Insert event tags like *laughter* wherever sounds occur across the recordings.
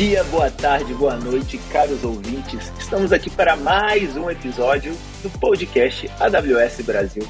dia, boa tarde, boa noite, caros ouvintes. Estamos aqui para mais um episódio do podcast AWS Brasil.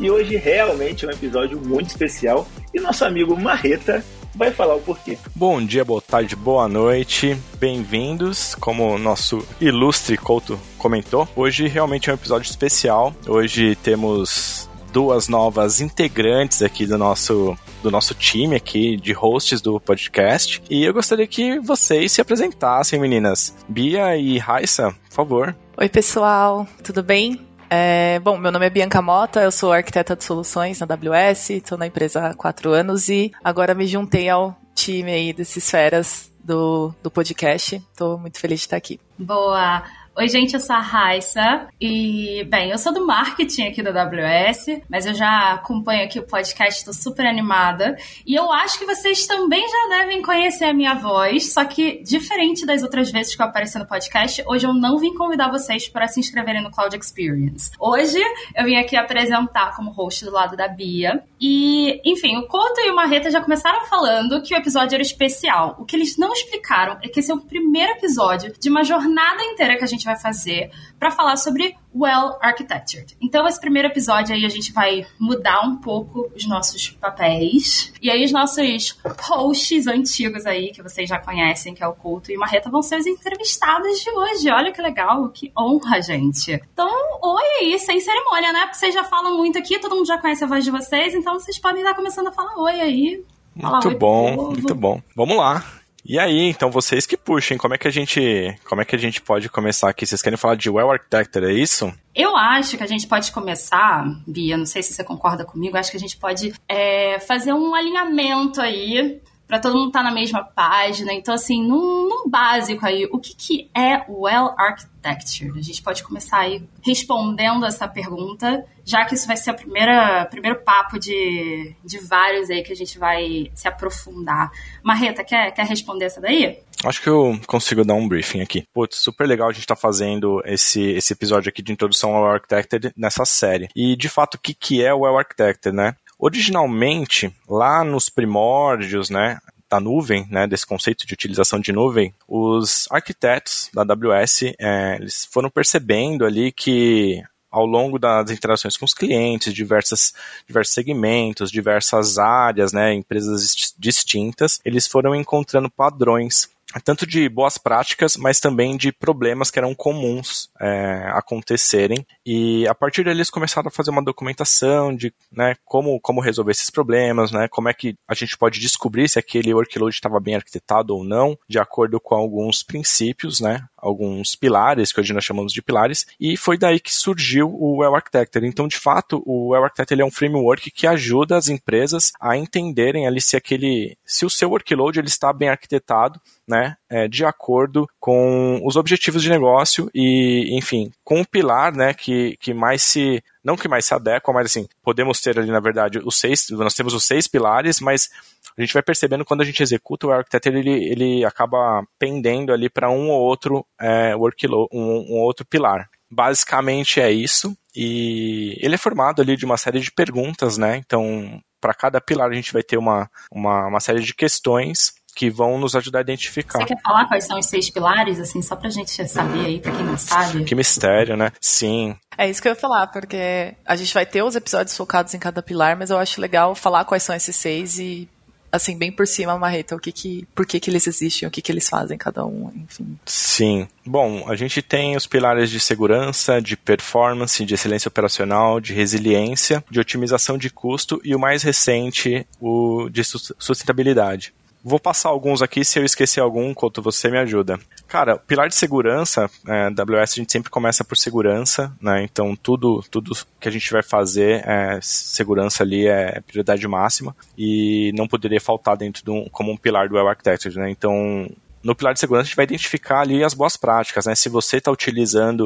E hoje realmente é um episódio muito especial e nosso amigo Marreta vai falar o porquê. Bom dia, boa tarde, boa noite, bem-vindos. Como o nosso ilustre Couto comentou, hoje realmente é um episódio especial. Hoje temos duas novas integrantes aqui do nosso do nosso time aqui de hosts do podcast. E eu gostaria que vocês se apresentassem, meninas. Bia e Raissa, por favor. Oi, pessoal, tudo bem? É, bom, meu nome é Bianca Mota, eu sou arquiteta de soluções na AWS, estou na empresa há quatro anos e agora me juntei ao time aí desses feras do, do podcast. Estou muito feliz de estar aqui. Boa! Oi, gente, eu sou a Raissa e, bem, eu sou do marketing aqui da AWS, mas eu já acompanho aqui o podcast, estou super animada. E eu acho que vocês também já devem conhecer a minha voz, só que, diferente das outras vezes que eu apareci no podcast, hoje eu não vim convidar vocês para se inscreverem no Cloud Experience. Hoje eu vim aqui apresentar como host do lado da Bia. E, enfim, o Couto e o Marreta já começaram falando que o episódio era especial. O que eles não explicaram é que esse é o primeiro episódio de uma jornada inteira que a gente vai fazer para falar sobre well architectured. Então, esse primeiro episódio aí a gente vai mudar um pouco os nossos papéis. E aí, os nossos hosts antigos aí, que vocês já conhecem, que é o Couto e Marreta, vão ser os entrevistados de hoje. Olha que legal, que honra, gente. Então, oi aí, sem cerimônia, né? Porque vocês já falam muito aqui, todo mundo já conhece a voz de vocês, então vocês podem estar começando a falar oi aí. Muito bom, muito bom. Vamos lá. E aí, então vocês que puxem, como é que a gente, como é que a gente pode começar aqui? Vocês querem falar de Well Architected, é isso? Eu acho que a gente pode começar, Bia, não sei se você concorda comigo, acho que a gente pode é, fazer um alinhamento aí para todo mundo estar tá na mesma página. Então, assim, num, num básico aí, o que, que é Well Architecture? A gente pode começar aí respondendo essa pergunta, já que isso vai ser o primeiro papo de, de vários aí que a gente vai se aprofundar. Marreta, quer, quer responder essa daí? Acho que eu consigo dar um briefing aqui. Putz, super legal a gente estar tá fazendo esse, esse episódio aqui de introdução ao Architected nessa série. E, de fato, o que, que é o Well Architected, né? Originalmente, lá nos primórdios, né, da nuvem, né, desse conceito de utilização de nuvem, os arquitetos da AWS, é, eles foram percebendo ali que ao longo das interações com os clientes, diversas, diversos segmentos, diversas áreas, né, empresas distintas, eles foram encontrando padrões tanto de boas práticas, mas também de problemas que eram comuns é, acontecerem. E a partir daí eles começaram a fazer uma documentação de né, como, como resolver esses problemas, né, como é que a gente pode descobrir se aquele workload estava bem arquitetado ou não, de acordo com alguns princípios, né, alguns pilares, que hoje nós chamamos de pilares, e foi daí que surgiu o Well Architected. Então, de fato, o Well Architected é um framework que ajuda as empresas a entenderem ali se aquele, se o seu workload ele está bem arquitetado, né, é, de acordo com os objetivos de negócio e, enfim, com o pilar, né, que, que mais se, não que mais se adequa, mas assim, podemos ter ali, na verdade, os seis, nós temos os seis pilares, mas a gente vai percebendo quando a gente executa o arquiteto, ele, ele acaba pendendo ali para um ou outro é, workload, um, um outro pilar. Basicamente é isso, e ele é formado ali de uma série de perguntas, né? Então, para cada pilar a gente vai ter uma, uma, uma série de questões que vão nos ajudar a identificar. Você quer falar quais são os seis pilares, assim, só pra gente saber aí, pra quem não sabe? Que mistério, né? Sim. É isso que eu ia falar, porque a gente vai ter os episódios focados em cada pilar, mas eu acho legal falar quais são esses seis e assim, bem por cima, Marreta, o que que, por que que eles existem, o que que eles fazem, cada um, enfim. Sim. Bom, a gente tem os pilares de segurança, de performance, de excelência operacional, de resiliência, de otimização de custo e o mais recente, o de sustentabilidade. Vou passar alguns aqui, se eu esquecer algum, enquanto você me ajuda. Cara, pilar de segurança, é, AWS a gente sempre começa por segurança, né? Então tudo, tudo que a gente vai fazer, é, segurança ali é prioridade máxima e não poderia faltar dentro de um, como um pilar do Web Architecture, né? Então no pilar de segurança a gente vai identificar ali as boas práticas, né? Se você está utilizando,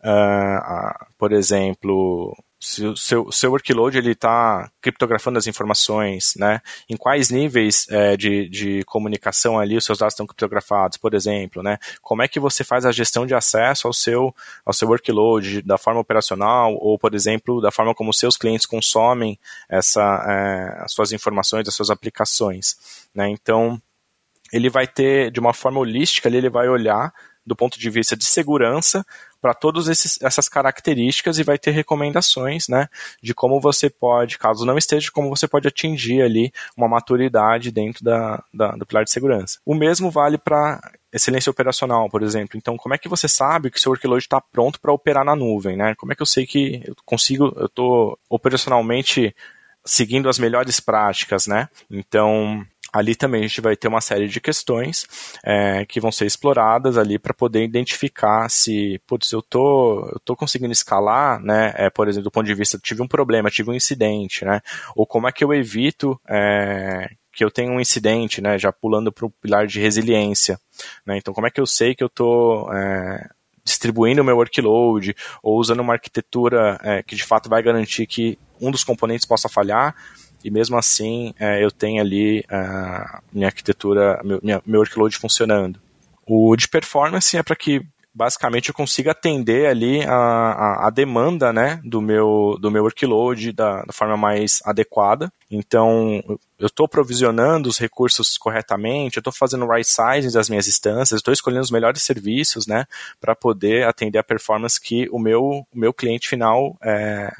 uh, por exemplo, se seu, seu workload ele está criptografando as informações, né? Em quais níveis é, de, de comunicação ali os seus dados estão criptografados, por exemplo, né? Como é que você faz a gestão de acesso ao seu, ao seu workload da forma operacional ou, por exemplo, da forma como seus clientes consomem essa, é, as suas informações, as suas aplicações, né? Então, ele vai ter, de uma forma holística, ele vai olhar do ponto de vista de segurança para todas essas características e vai ter recomendações, né, de como você pode, caso não esteja, como você pode atingir ali uma maturidade dentro da, da do pilar de segurança. O mesmo vale para excelência operacional, por exemplo. Então, como é que você sabe que seu workload está pronto para operar na nuvem, né? Como é que eu sei que eu consigo, eu estou operacionalmente seguindo as melhores práticas, né? Então, ali também a gente vai ter uma série de questões é, que vão ser exploradas ali para poder identificar se, putz, eu tô, eu tô conseguindo escalar, né, é, por exemplo, do ponto de vista, tive um problema, tive um incidente, né, ou como é que eu evito é, que eu tenha um incidente, né, já pulando para o pilar de resiliência, né, então como é que eu sei que eu tô é, distribuindo o meu workload ou usando uma arquitetura é, que de fato vai garantir que um dos componentes possa falhar, e mesmo assim é, eu tenho ali a minha arquitetura, meu, minha, meu workload funcionando. O de performance é para que basicamente eu consiga atender ali a, a, a, demanda né, do, meu, do meu workload da, da forma mais adequada. Então, eu estou provisionando os recursos corretamente, eu estou fazendo o right sizing das minhas instâncias, estou escolhendo os melhores serviços né, para poder atender a performance que o meu, o meu cliente final é,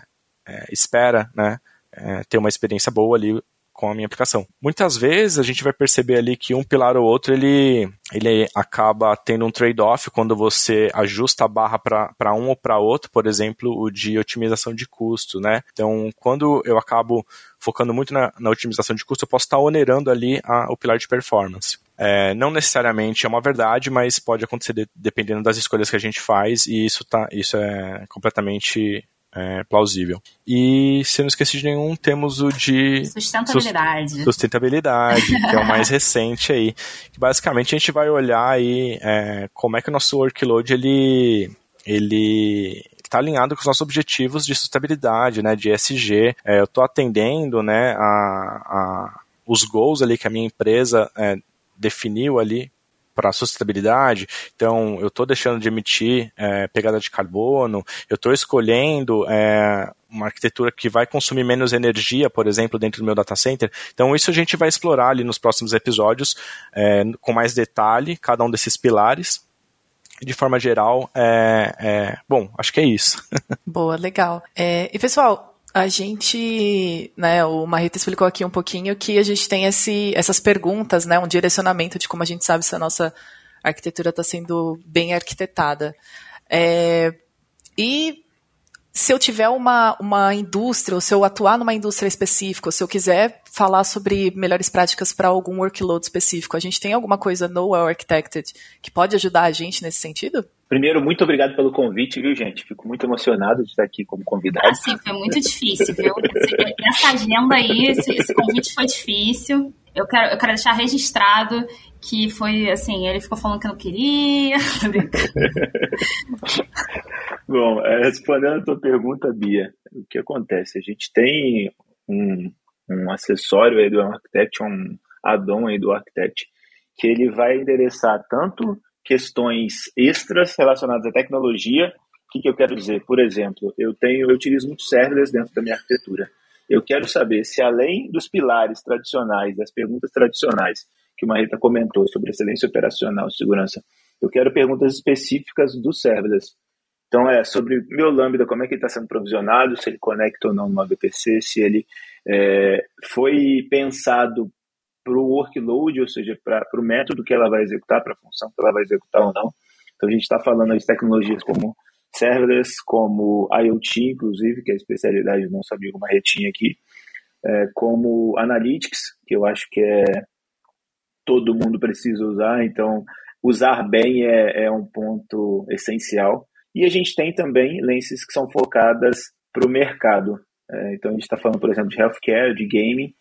é, espera né, é, ter uma experiência boa ali com a minha aplicação. Muitas vezes a gente vai perceber ali que um pilar ou outro ele, ele acaba tendo um trade-off quando você ajusta a barra para um ou para outro, por exemplo, o de otimização de custo, né? Então, quando eu acabo focando muito na, na otimização de custo, eu posso estar onerando ali a, o pilar de performance. É, não necessariamente é uma verdade, mas pode acontecer de, dependendo das escolhas que a gente faz, e isso, tá, isso é completamente é, plausível. E, se não esqueci de nenhum, temos o de sustentabilidade. Sustentabilidade, que é o mais *laughs* recente aí. Que basicamente a gente vai olhar aí é, como é que o nosso workload ele, ele está alinhado com os nossos objetivos de sustentabilidade, né, de ESG. É, eu estou atendendo, né, a, a, os goals ali que a minha empresa é, definiu ali para sustentabilidade, então eu estou deixando de emitir é, pegada de carbono, eu estou escolhendo é, uma arquitetura que vai consumir menos energia, por exemplo, dentro do meu data center. Então isso a gente vai explorar ali nos próximos episódios é, com mais detalhe, cada um desses pilares, de forma geral, é, é, bom, acho que é isso. *laughs* Boa, legal. É, e pessoal, a gente, né, o Marreta explicou aqui um pouquinho que a gente tem esse, essas perguntas, né, um direcionamento de como a gente sabe se a nossa arquitetura está sendo bem arquitetada. É, e se eu tiver uma, uma indústria, ou se eu atuar numa indústria específica, ou se eu quiser falar sobre melhores práticas para algum workload específico, a gente tem alguma coisa no Well Architected que pode ajudar a gente nesse sentido? Primeiro, muito obrigado pelo convite, viu, gente? Fico muito emocionado de estar aqui como convidado. Ah, sim, foi muito difícil, viu? Essa agenda aí, esse, esse convite foi difícil. Eu quero, eu quero deixar registrado que foi assim, ele ficou falando que não queria. *laughs* *laughs* Bom, é, respondendo a tua pergunta, Bia, o que acontece? A gente tem um, um acessório aí do Architect, um add-on aí do Architect, que ele vai endereçar tanto questões extras relacionadas à tecnologia. O que, que eu quero dizer? Por exemplo, eu tenho, eu utilizo muitos serverless dentro da minha arquitetura. Eu quero saber se além dos pilares tradicionais, das perguntas tradicionais que o Marita comentou sobre excelência operacional, segurança, eu quero perguntas específicas do serverless. Então é sobre meu Lambda, como é que ele está sendo provisionado, se ele conecta ou não no VPC, se ele é, foi pensado para o workload, ou seja, para o método que ela vai executar, para a função que ela vai executar ou não. Então a gente está falando de tecnologias como serverless, como IoT, inclusive, que é a especialidade do nosso amigo Marretinha aqui, é, como Analytics, que eu acho que é todo mundo precisa usar, então usar bem é, é um ponto essencial. E a gente tem também lenses que são focadas para o mercado. É, então a gente está falando, por exemplo, de healthcare, de gaming,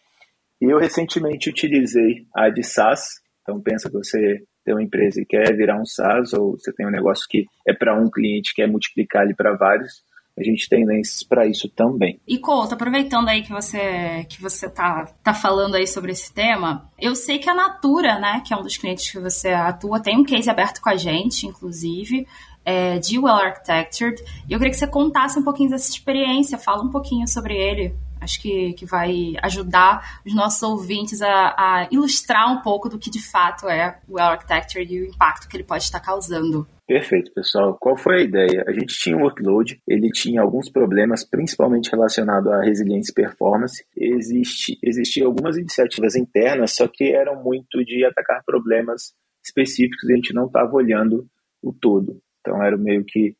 e eu recentemente utilizei a de SaaS. Então pensa que você tem uma empresa e quer virar um SaaS, ou você tem um negócio que é para um cliente, quer multiplicar ele para vários. A gente tem lenses para isso também. E Couto, aproveitando aí que você que você tá, tá falando aí sobre esse tema, eu sei que a Natura, né, que é um dos clientes que você atua, tem um case aberto com a gente, inclusive, é, de Well Architectured. E eu queria que você contasse um pouquinho dessa experiência, fala um pouquinho sobre ele. Acho que, que vai ajudar os nossos ouvintes a, a ilustrar um pouco do que de fato é o Well Architecture e o impacto que ele pode estar causando. Perfeito, pessoal. Qual foi a ideia? A gente tinha um workload, ele tinha alguns problemas, principalmente relacionado à resiliência e performance. Existe, existiam algumas iniciativas internas, só que eram muito de atacar problemas específicos e a gente não estava olhando o todo. Então era meio que,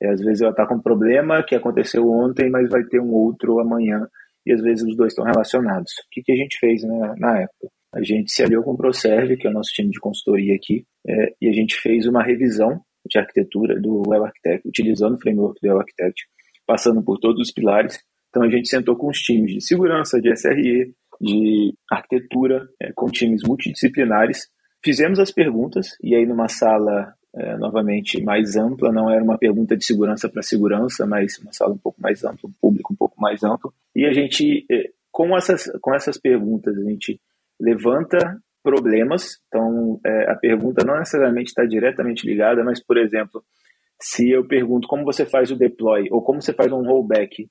é, às vezes eu ataco um problema que aconteceu ontem, mas vai ter um outro amanhã, e às vezes os dois estão relacionados. O que, que a gente fez né, na época? A gente se aliou com o ProServe, que é o nosso time de consultoria aqui, é, e a gente fez uma revisão de arquitetura do Web Architect, utilizando o framework do Web Architect, passando por todos os pilares. Então a gente sentou com os times de segurança, de SRE, de arquitetura, é, com times multidisciplinares. Fizemos as perguntas, e aí numa sala é, novamente mais ampla, não era uma pergunta de segurança para segurança, mas uma sala um pouco mais ampla, um público um pouco mais amplo. E a gente, é, com essas, com essas perguntas, a gente levanta problemas. Então, é, a pergunta não necessariamente está diretamente ligada, mas, por exemplo, se eu pergunto como você faz o deploy ou como você faz um rollback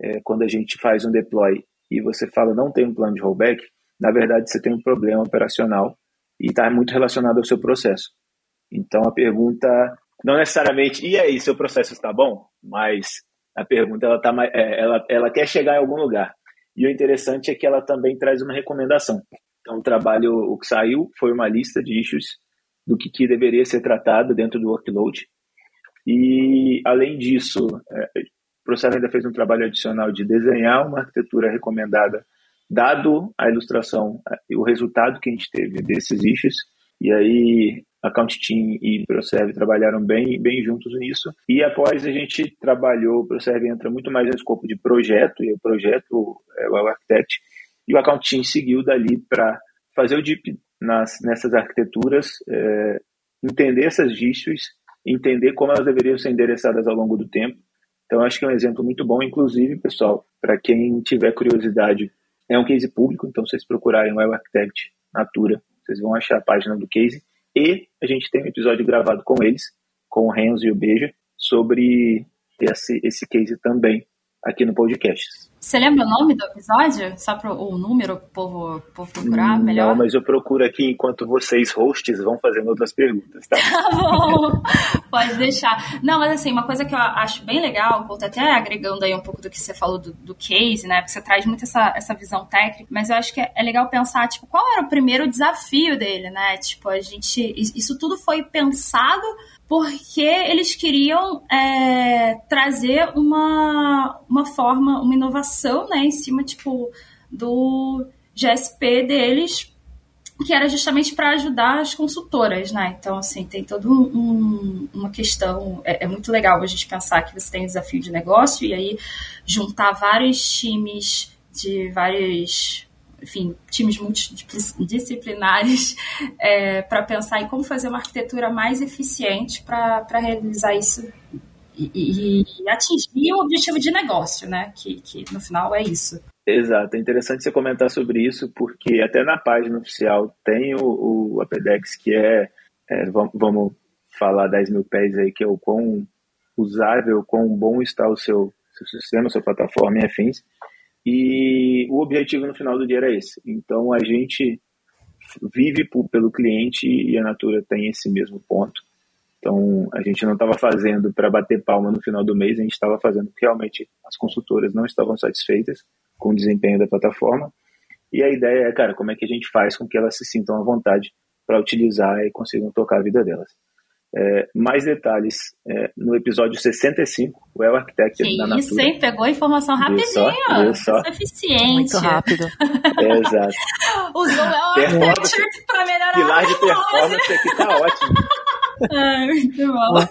é, quando a gente faz um deploy e você fala não tem um plano de rollback, na verdade você tem um problema operacional e está muito relacionado ao seu processo. Então a pergunta não necessariamente e aí seu processo está bom, mas a pergunta ela tá é, ela ela quer chegar em algum lugar. E o interessante é que ela também traz uma recomendação. Então, o trabalho, o que saiu foi uma lista de issues do que, que deveria ser tratado dentro do workload. E, além disso, é, o Processo ainda fez um trabalho adicional de desenhar uma arquitetura recomendada, dado a ilustração e o resultado que a gente teve desses issues. E aí, Account Team e ProServe trabalharam bem, bem juntos nisso. E após a gente trabalhou, o ProServe entra muito mais no escopo de projeto, e o projeto é o Architect, e o Account Team seguiu dali para fazer o deep nas, nessas arquiteturas, é, entender essas issues, entender como elas deveriam ser endereçadas ao longo do tempo. Então, acho que é um exemplo muito bom, inclusive, pessoal, para quem tiver curiosidade, é um case público, então vocês procurarem o Web Architect Natura, vocês vão achar a página do case. E a gente tem um episódio gravado com eles, com o Renzo e o Beija, sobre esse, esse case também aqui no podcast. Você lembra o nome do episódio? Só para o número para o povo, povo, procurar melhor? Não, mas eu procuro aqui enquanto vocês, hosts, vão fazendo outras perguntas, tá? *laughs* tá bom, pode deixar. Não, mas assim, uma coisa que eu acho bem legal, vou até agregando aí um pouco do que você falou do, do case, né? Porque você traz muito essa, essa visão técnica, mas eu acho que é, é legal pensar, tipo, qual era o primeiro desafio dele, né? Tipo, a gente. Isso tudo foi pensado porque eles queriam é, trazer uma, uma forma, uma inovação, né, em cima, tipo, do GSP deles, que era justamente para ajudar as consultoras, né? Então, assim, tem toda um, uma questão. É, é, muito legal a gente pensar que você tem um desafio de negócio e aí juntar vários times de várias enfim, times multidisciplinares *laughs* é, para pensar em como fazer uma arquitetura mais eficiente para realizar isso e, e, e, atingir o objetivo de negócio, né? Que, que no final é isso. Exato, é interessante você comentar sobre isso, porque até na página oficial tem o, o Apedex, que é, é vamos, falar 10 mil pés aí, que é o quão usável, quão bom está o seu, seu sistema, sua plataforma e afins. E o objetivo no final do dia era esse. Então a gente vive por, pelo cliente e a Natura tem esse mesmo ponto. Então a gente não estava fazendo para bater palma no final do mês, a gente estava fazendo porque realmente as consultoras não estavam satisfeitas com o desempenho da plataforma. E a ideia é, cara, como é que a gente faz com que elas se sintam à vontade para utilizar e consigam tocar a vida delas. É, mais detalhes é, no episódio 65, o El Architect que da Natura. Isso, hein? Pegou a informação rapidinho. Só, só. É eficiente. Muito rápido. *laughs* É, exato. Usou o El Architect para melhorar Pilar de performance aqui tá ótimo. *laughs* Ai, muito bom.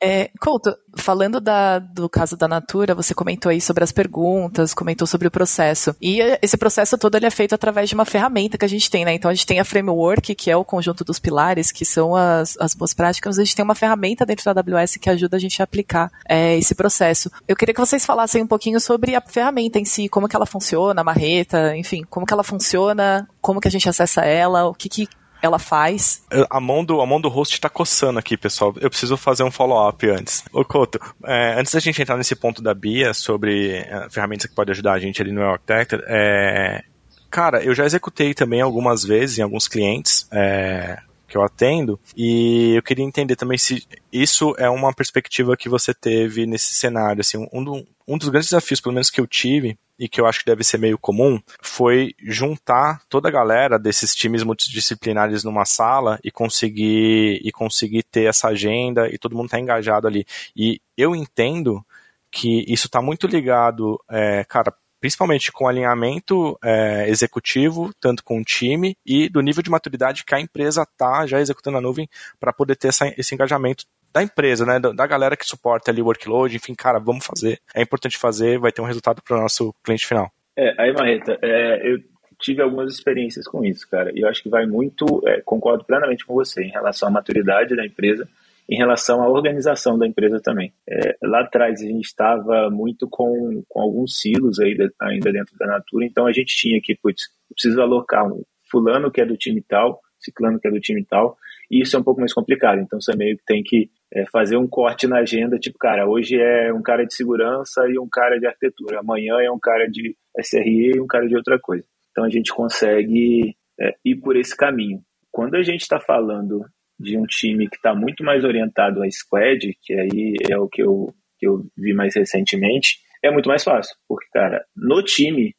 É, Couto, falando da, do caso da Natura, você comentou aí sobre as perguntas, comentou sobre o processo. E esse processo todo ele é feito através de uma ferramenta que a gente tem, né? Então a gente tem a framework, que é o conjunto dos pilares, que são as, as boas práticas. A gente tem uma ferramenta dentro da AWS que ajuda a gente a aplicar é, esse processo. Eu queria que vocês falassem um pouquinho sobre a ferramenta em si, como que ela funciona, a marreta, enfim, como que ela funciona, como que a gente acessa ela, o que, que ela faz. A mão do, a mão do host tá coçando aqui, pessoal. Eu preciso fazer um follow-up antes. Ô, Couto, é, antes da gente entrar nesse ponto da Bia sobre é, ferramentas que podem ajudar a gente ali no Architect, é, cara, eu já executei também algumas vezes em alguns clientes, é, que eu atendo, e eu queria entender também se isso é uma perspectiva que você teve nesse cenário. Assim, um, um dos grandes desafios, pelo menos que eu tive, e que eu acho que deve ser meio comum, foi juntar toda a galera desses times multidisciplinares numa sala e conseguir e conseguir ter essa agenda e todo mundo tá engajado ali. E eu entendo que isso está muito ligado, é, cara, principalmente com alinhamento é, executivo, tanto com o time, e do nível de maturidade que a empresa está já executando a nuvem para poder ter essa, esse engajamento da empresa, né, da, galera que suporta ali o workload, enfim, cara, vamos fazer, é importante fazer, vai ter um resultado para o nosso cliente final. É, aí, Marreta, é, eu tive algumas experiências com isso, cara, e eu acho que vai muito, é, concordo plenamente com você em relação à maturidade da empresa, em relação à organização da empresa também. É, lá atrás a gente estava muito com, com alguns silos aí de, ainda dentro da Natura, então a gente tinha que, putz, preciso alocar um fulano que é do time tal, ciclano que é do time tal, e isso é um pouco mais complicado, então você meio que tem que é, fazer um corte na agenda, tipo, cara, hoje é um cara de segurança e um cara de arquitetura, amanhã é um cara de SRE e um cara de outra coisa. Então a gente consegue é, ir por esse caminho. Quando a gente está falando de um time que está muito mais orientado a squad, que aí é o que eu, que eu vi mais recentemente, é muito mais fácil. Porque, cara, no time,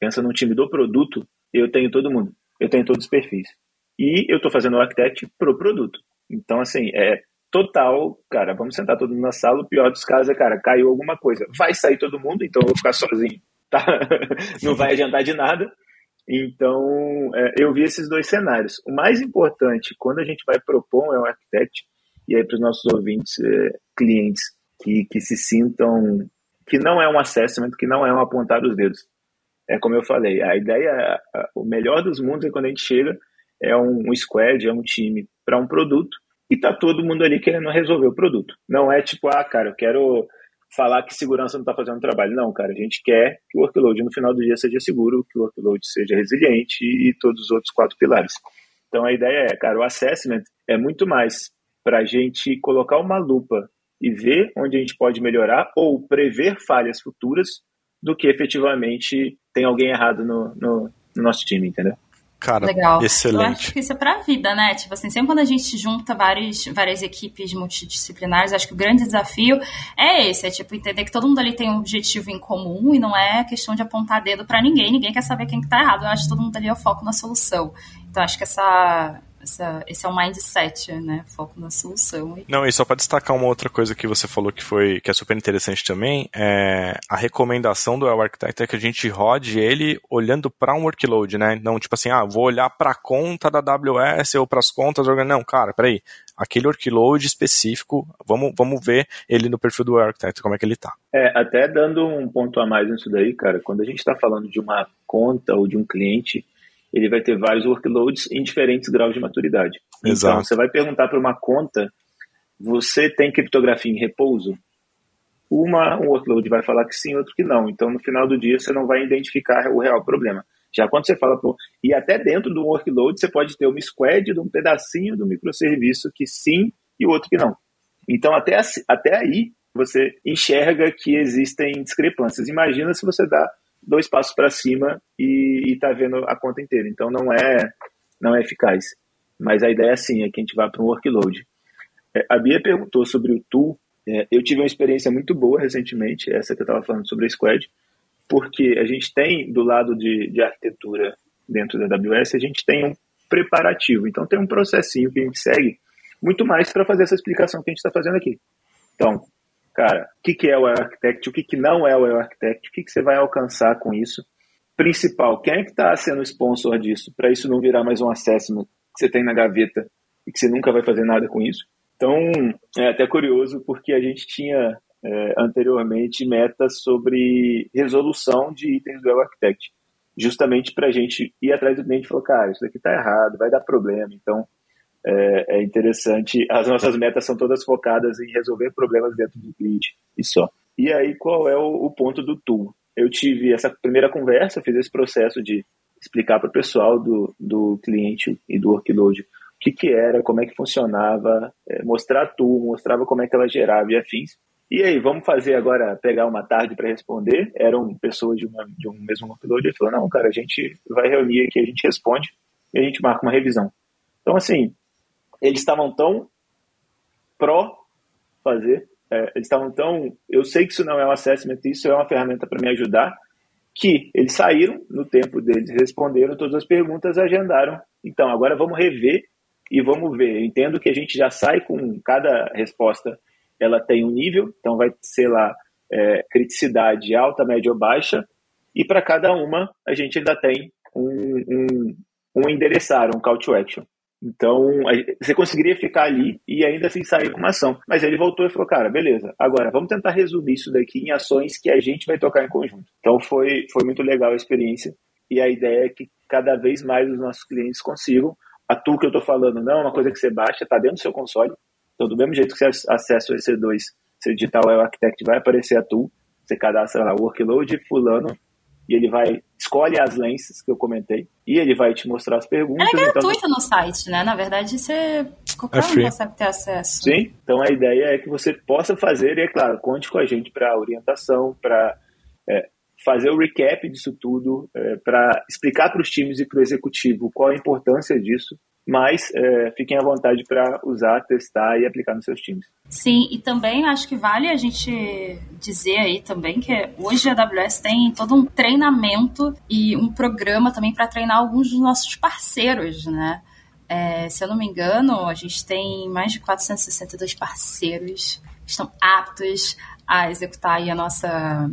pensa no time do produto, eu tenho todo mundo. Eu tenho todos os perfis. E eu estou fazendo o architect pro produto. Então, assim, é total, cara, vamos sentar todo mundo na sala. O pior dos casos é, cara, caiu alguma coisa. Vai sair todo mundo, então eu vou ficar sozinho. Tá? *laughs* Não vai adiantar de nada. Então, é, eu vi esses dois cenários. O mais importante, quando a gente vai propor um arquiteto, e aí para os nossos ouvintes, é, clientes, que, que se sintam que não é um assessment, que não é um apontar os dedos. É como eu falei, a ideia, o melhor dos mundos é quando a gente chega, é um, um squad, é um time para um produto, e tá todo mundo ali querendo resolver o produto. Não é tipo, ah, cara, eu quero falar que segurança não está fazendo trabalho. Não, cara, a gente quer que o workload no final do dia seja seguro, que o workload seja resiliente e todos os outros quatro pilares. Então a ideia é, cara, o assessment é muito mais para a gente colocar uma lupa e ver onde a gente pode melhorar ou prever falhas futuras do que efetivamente tem alguém errado no, no, no nosso time, entendeu? Cara, Legal. excelente. Eu acho que isso é pra vida, né? Tipo assim, sempre quando a gente junta várias, várias equipes multidisciplinares, acho que o grande desafio é esse, é tipo entender que todo mundo ali tem um objetivo em comum e não é questão de apontar dedo para ninguém, ninguém quer saber quem que tá errado. Eu acho que todo mundo ali é o foco na solução. Então acho que essa essa, esse é o mindset, né? Foco na solução. Não, e só para destacar uma outra coisa que você falou que foi que é super interessante também, é a recomendação do El Architect é que a gente rode ele olhando para um workload, né? Não tipo assim, ah, vou olhar para a conta da AWS ou para as contas não, cara, peraí, aquele workload específico, vamos, vamos ver ele no perfil do Architect, como é que ele tá. É, até dando um ponto a mais nisso daí, cara, quando a gente está falando de uma conta ou de um cliente, ele vai ter vários workloads em diferentes graus de maturidade. Então, Exato. Então, você vai perguntar para uma conta, você tem criptografia em repouso? Uma, um workload vai falar que sim, outro que não. Então, no final do dia, você não vai identificar o real problema. Já quando você fala, pro, e até dentro do workload, você pode ter uma squad de um pedacinho do microserviço que sim e o outro que não. Então, até, até aí, você enxerga que existem discrepâncias. Imagina se você dá dois passos para cima e está vendo a conta inteira. Então não é não é eficaz. Mas a ideia sim é que a gente vá para um workload. É, a Bia perguntou sobre o tool. É, eu tive uma experiência muito boa recentemente, essa que eu estava falando sobre a Squad, porque a gente tem do lado de, de arquitetura dentro da AWS, a gente tem um preparativo. Então tem um processinho que a gente segue muito mais para fazer essa explicação que a gente está fazendo aqui. Então, cara, o que, que é o Architect, o que, que não é o Architect, o que, que você vai alcançar com isso. Principal, quem é que está sendo sponsor disso, para isso não virar mais um assessment que você tem na gaveta e que você nunca vai fazer nada com isso. Então, é até curioso, porque a gente tinha é, anteriormente metas sobre resolução de itens do Architect, justamente para a gente ir atrás do cliente e falar, cara, isso daqui está errado, vai dar problema. Então, é, é, interessante. As nossas metas são todas focadas em resolver problemas dentro do cliente e só. E aí, qual é o, o ponto do tool? Eu tive essa primeira conversa, fiz esse processo de explicar para o pessoal do, do cliente e do workload o que, que era, como é que funcionava, é, mostrar tudo, mostrava como é que ela gerava e afins. E aí, vamos fazer agora, pegar uma tarde para responder? Eram pessoas de, uma, de um mesmo workload. Ele falou, não, cara, a gente vai reunir aqui, a gente responde e a gente marca uma revisão. Então, assim, eles estavam tão pró fazer, é, eles estavam tão, eu sei que isso não é um assessment, isso é uma ferramenta para me ajudar, que eles saíram no tempo deles, responderam todas as perguntas, agendaram. Então, agora vamos rever e vamos ver. Eu entendo que a gente já sai com cada resposta ela tem um nível, então vai ser lá é, criticidade alta, média ou baixa, e para cada uma a gente ainda tem um, um, um endereçar, um call to action. Então, você conseguiria ficar ali e ainda assim sair com uma ação. Mas ele voltou e falou, cara, beleza, agora vamos tentar resumir isso daqui em ações que a gente vai tocar em conjunto. Então, foi, foi muito legal a experiência e a ideia é que cada vez mais os nossos clientes consigam. A tool que eu estou falando não é uma coisa que você baixa, está dentro do seu console, então, do mesmo jeito que você acessa o EC2, você digitar o Architect, vai aparecer a tool, você cadastra lá workload fulano, e ele vai, escolhe as lenses que eu comentei, e ele vai te mostrar as perguntas. É gratuito então... no site, né? Na verdade, você, qualquer é um consegue ter acesso. Sim, então a ideia é que você possa fazer, e é claro, conte com a gente para orientação, para é, fazer o recap disso tudo, é, para explicar para os times e para o executivo qual a importância disso, mas é, fiquem à vontade para usar, testar e aplicar nos seus times. Sim, e também acho que vale a gente dizer aí também que hoje a AWS tem todo um treinamento e um programa também para treinar alguns dos nossos parceiros, né? É, se eu não me engano, a gente tem mais de 462 parceiros que estão aptos a executar a nossa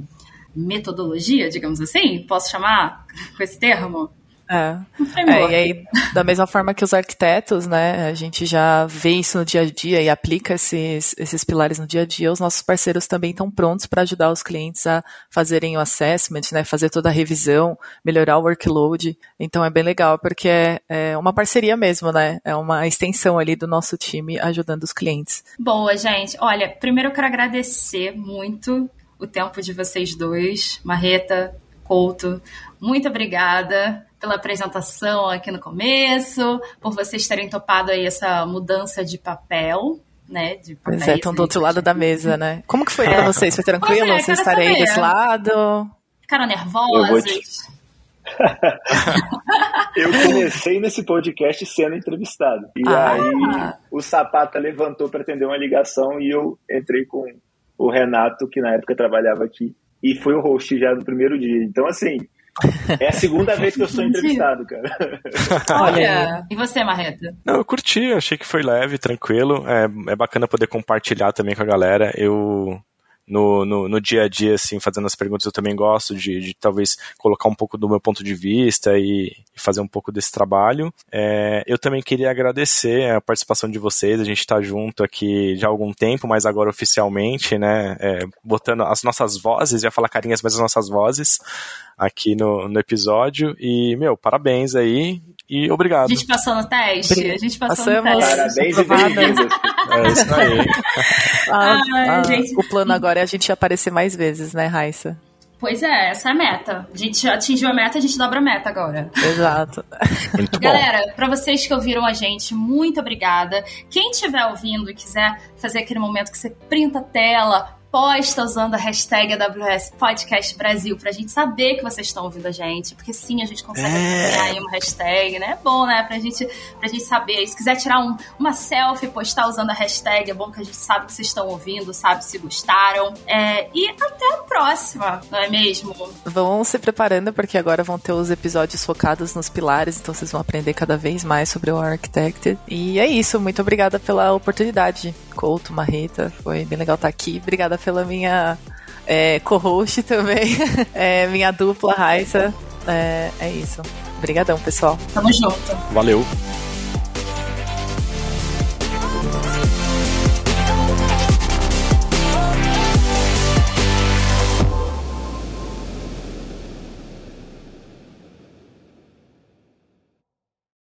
metodologia, digamos assim, posso chamar com esse termo? É. é. e aí, da mesma forma que os arquitetos, né, a gente já vê isso no dia a dia e aplica esses, esses pilares no dia a dia, os nossos parceiros também estão prontos para ajudar os clientes a fazerem o assessment, né, fazer toda a revisão, melhorar o workload. Então é bem legal, porque é, é uma parceria mesmo, né, é uma extensão ali do nosso time ajudando os clientes. Boa, gente. Olha, primeiro eu quero agradecer muito o tempo de vocês dois, Marreta, Couto. Muito obrigada pela apresentação aqui no começo, por vocês terem topado aí essa mudança de papel. Né, de papéis, pois é, estão do outro lado da mesa, né? Como que foi é. pra *laughs* vocês? Foi tranquilo? É, vocês estarem aí desse lado? Ficaram nervosos? Te... *laughs* eu comecei nesse podcast sendo entrevistado. E ah. aí o Sapata levantou para atender uma ligação e eu entrei com o Renato, que na época trabalhava aqui, e foi o host já no primeiro dia. Então, assim, é a segunda *laughs* vez que eu sou entrevistado, cara. *laughs* Olha, e você, Marreta? Não, eu curti, achei que foi leve, tranquilo. É, é bacana poder compartilhar também com a galera. Eu no, no, no, dia a dia, assim, fazendo as perguntas, eu também gosto de, de talvez colocar um pouco do meu ponto de vista e, e fazer um pouco desse trabalho. É, eu também queria agradecer a participação de vocês, a gente está junto aqui já há algum tempo, mas agora oficialmente, né, é, botando as nossas vozes, ia falar carinhas, mas as nossas vozes aqui no, no episódio. E, meu, parabéns aí e obrigado. A gente passou no teste? A gente passou Passamos. no teste. Parabéns e bem-vindos. É isso aí. *laughs* ah, ah, o plano agora é a gente aparecer mais vezes, né, Raissa? Pois é, essa é a meta. A gente atingiu a meta, a gente dobra a meta agora. Exato. Muito. Galera, para vocês que ouviram a gente, muito obrigada. Quem estiver ouvindo e quiser fazer aquele momento que você printa a tela, posta usando a hashtag AWS Podcast Brasil pra gente saber que vocês estão ouvindo a gente, porque sim, a gente consegue é. aí uma hashtag, né? É bom, né? Pra gente, pra gente saber. E se quiser tirar um, uma selfie, postar usando a hashtag, é bom que a gente sabe que vocês estão ouvindo, sabe se gostaram. É, e até a próxima, não é mesmo? Vão se preparando, porque agora vão ter os episódios focados nos pilares, então vocês vão aprender cada vez mais sobre o Architected. E é isso, muito obrigada pela oportunidade. Couto, Marreta, foi bem legal estar aqui. Obrigada pela minha é, co-host também, *laughs* é, minha dupla, Raissa. É, é isso. Obrigadão, pessoal. Tamo junto. Valeu.